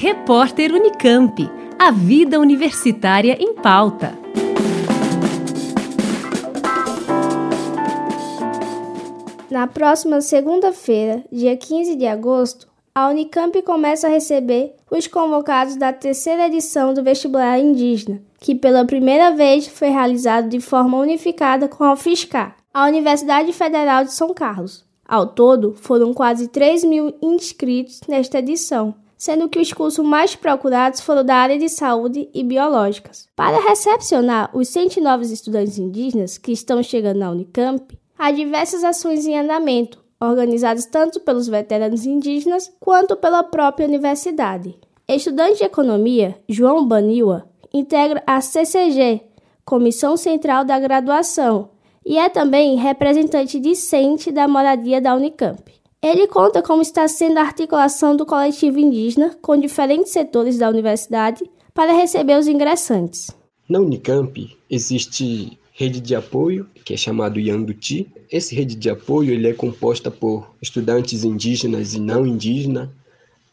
Repórter Unicamp. A vida universitária em pauta. Na próxima segunda-feira, dia 15 de agosto, a Unicamp começa a receber os convocados da terceira edição do vestibular indígena, que pela primeira vez foi realizado de forma unificada com a UFSCar, a Universidade Federal de São Carlos. Ao todo, foram quase 3 mil inscritos nesta edição, sendo que os cursos mais procurados foram da área de saúde e biológicas. Para recepcionar os 109 estudantes indígenas que estão chegando na Unicamp, há diversas ações em andamento, organizadas tanto pelos veteranos indígenas quanto pela própria universidade. Estudante de economia, João Baniwa, integra a CCG, Comissão Central da Graduação, e é também representante discente da moradia da Unicamp. Ele conta como está sendo a articulação do coletivo indígena com diferentes setores da universidade para receber os ingressantes. Na Unicamp existe rede de apoio, que é chamado Yanduti. Esse rede de apoio ele é composta por estudantes indígenas e não indígenas,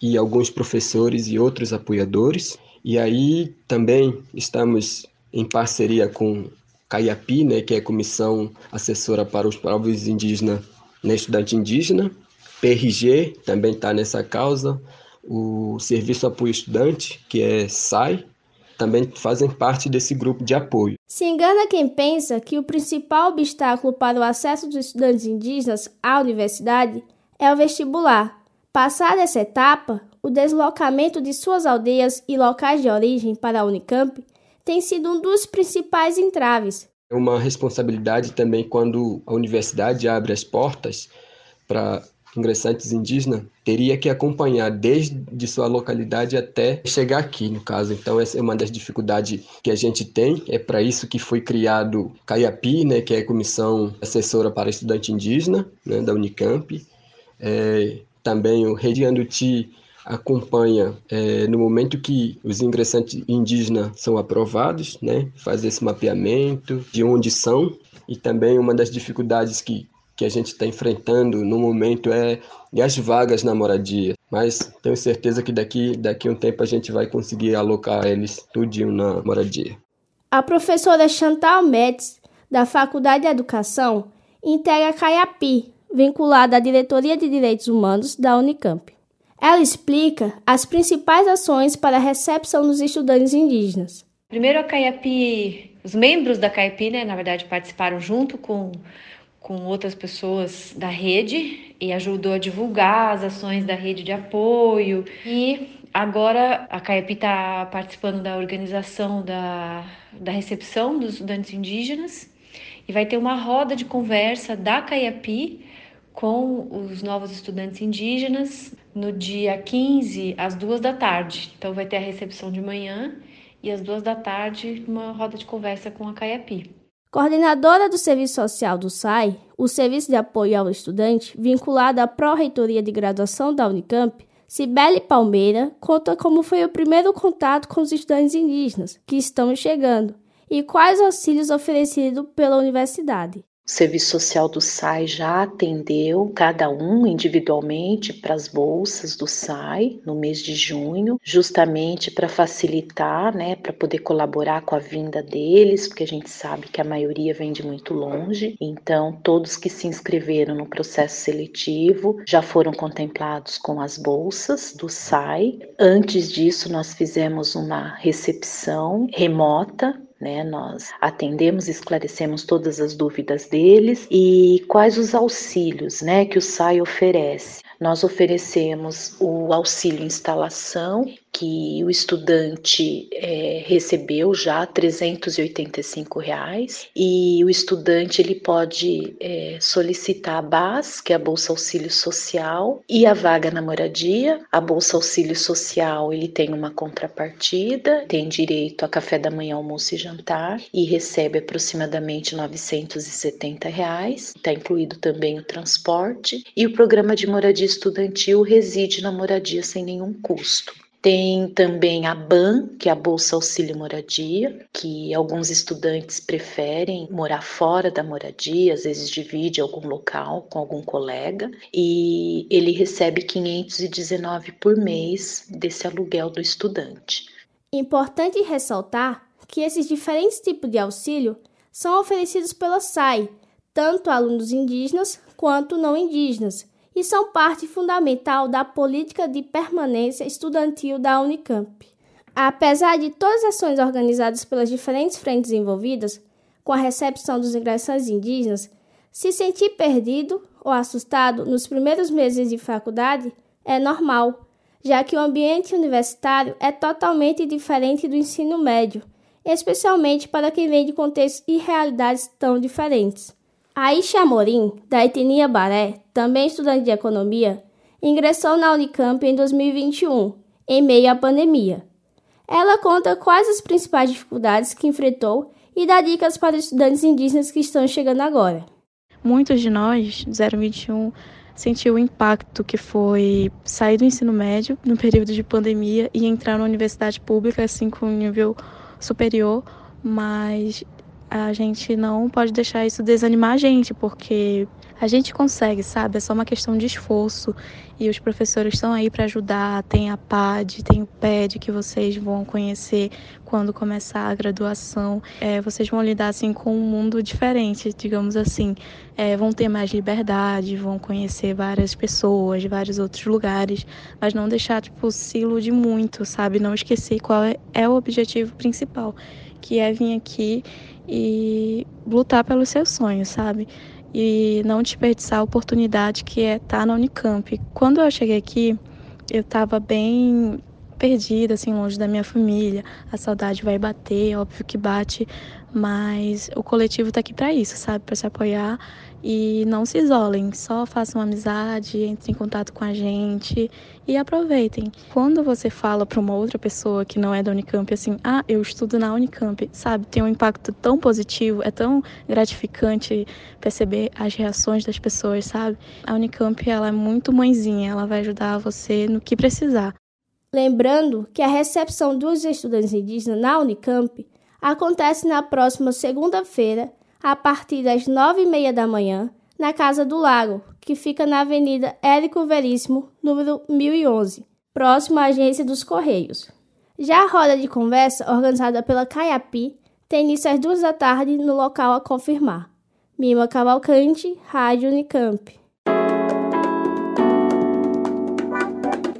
e alguns professores e outros apoiadores. E aí também estamos em parceria com CAIAPI, né, que é a Comissão Assessora para os Povos Indígenas na Estudante Indígena. PRG também está nessa causa. O Serviço Apoio Estudante, que é SAI, também fazem parte desse grupo de apoio. Se engana quem pensa que o principal obstáculo para o acesso dos estudantes indígenas à universidade é o vestibular. Passada essa etapa, o deslocamento de suas aldeias e locais de origem para a Unicamp tem sido um dos principais entraves. É uma responsabilidade também quando a universidade abre as portas para ingressantes indígenas teria que acompanhar desde sua localidade até chegar aqui, no caso. Então, essa é uma das dificuldades que a gente tem. É para isso que foi criado CAIAPI, né, que é a Comissão Assessora para Estudante Indígena né, da Unicamp. É, também o Rede Anduti acompanha é, no momento que os ingressantes indígenas são aprovados, né, faz esse mapeamento de onde são e também uma das dificuldades que que a gente está enfrentando no momento é, é as vagas na moradia. Mas tenho certeza que daqui, daqui a um tempo a gente vai conseguir alocar eles tudinho na moradia. A professora Chantal Metz, da Faculdade de Educação, integra a CAIAPI, vinculada à Diretoria de Direitos Humanos da Unicamp. Ela explica as principais ações para a recepção dos estudantes indígenas. Primeiro, a CAIAPI, os membros da CAIAPI, né, na verdade, participaram junto com com outras pessoas da rede e ajudou a divulgar as ações da rede de apoio. E agora a CAEP está participando da organização da, da recepção dos estudantes indígenas e vai ter uma roda de conversa da CAEP com os novos estudantes indígenas no dia 15, às duas da tarde. Então vai ter a recepção de manhã e às duas da tarde uma roda de conversa com a CAEP. Coordenadora do Serviço Social do SAI, o Serviço de Apoio ao Estudante, vinculado à Pró-Reitoria de Graduação da Unicamp, Cibele Palmeira conta como foi o primeiro contato com os estudantes indígenas que estão chegando e quais auxílios oferecidos pela universidade. O Serviço Social do SAI já atendeu cada um individualmente para as bolsas do SAI no mês de junho, justamente para facilitar, né, para poder colaborar com a vinda deles, porque a gente sabe que a maioria vem de muito longe. Então, todos que se inscreveram no processo seletivo já foram contemplados com as bolsas do SAI. Antes disso, nós fizemos uma recepção remota né? Nós atendemos, esclarecemos todas as dúvidas deles e quais os auxílios, né, que o SAI oferece. Nós oferecemos o auxílio instalação, que o estudante é, recebeu já 385 reais, e o estudante ele pode é, solicitar a BAS, que é a Bolsa Auxílio Social, e a vaga na moradia. A Bolsa Auxílio Social ele tem uma contrapartida, tem direito a café da manhã, almoço e jantar, e recebe aproximadamente 970 reais. Está incluído também o transporte e o programa de moradia estudantil reside na moradia sem nenhum custo. Tem também a BAN, que é a Bolsa Auxílio Moradia, que alguns estudantes preferem morar fora da moradia, às vezes divide algum local com algum colega, e ele recebe 519 por mês desse aluguel do estudante. Importante ressaltar que esses diferentes tipos de auxílio são oferecidos pela SAI, tanto a alunos indígenas quanto não indígenas, e são parte fundamental da política de permanência estudantil da Unicamp. Apesar de todas as ações organizadas pelas diferentes frentes envolvidas com a recepção dos ingressantes indígenas, se sentir perdido ou assustado nos primeiros meses de faculdade é normal, já que o ambiente universitário é totalmente diferente do ensino médio, especialmente para quem vem de contextos e realidades tão diferentes. Aisha Amorim, da etnia Baré, também estudante de economia, ingressou na Unicamp em 2021, em meio à pandemia. Ela conta quais as principais dificuldades que enfrentou e dá dicas para estudantes indígenas que estão chegando agora. Muitos de nós, 021, sentiu o impacto que foi sair do ensino médio no período de pandemia e entrar na universidade pública, assim com nível superior, mas a gente não pode deixar isso desanimar a gente, porque a gente consegue, sabe? É só uma questão de esforço e os professores estão aí para ajudar. Tem a PAD, tem o PED que vocês vão conhecer quando começar a graduação. É, vocês vão lidar assim com um mundo diferente, digamos assim. É, vão ter mais liberdade, vão conhecer várias pessoas, vários outros lugares, mas não deixar tipo se iludir muito, sabe? Não esquecer qual é, é o objetivo principal, que é vir aqui e lutar pelos seus sonhos, sabe? E não desperdiçar a oportunidade que é estar tá na Unicamp. Quando eu cheguei aqui, eu estava bem perdida, assim, longe da minha família. A saudade vai bater, óbvio que bate, mas o coletivo está aqui para isso, sabe? Para se apoiar e não se isolem, só façam amizade, entrem em contato com a gente e aproveitem. Quando você fala para uma outra pessoa que não é da Unicamp assim, ah, eu estudo na Unicamp, sabe? Tem um impacto tão positivo, é tão gratificante perceber as reações das pessoas, sabe? A Unicamp, ela é muito mãezinha, ela vai ajudar você no que precisar. Lembrando que a recepção dos estudantes indígenas na Unicamp acontece na próxima segunda-feira, a partir das nove e meia da manhã, na Casa do Lago, que fica na Avenida Érico Veríssimo, número 1011, próximo à Agência dos Correios. Já a roda de conversa, organizada pela Caiapi, tem início às duas da tarde no local a confirmar. Mima Cavalcante, Rádio Unicamp.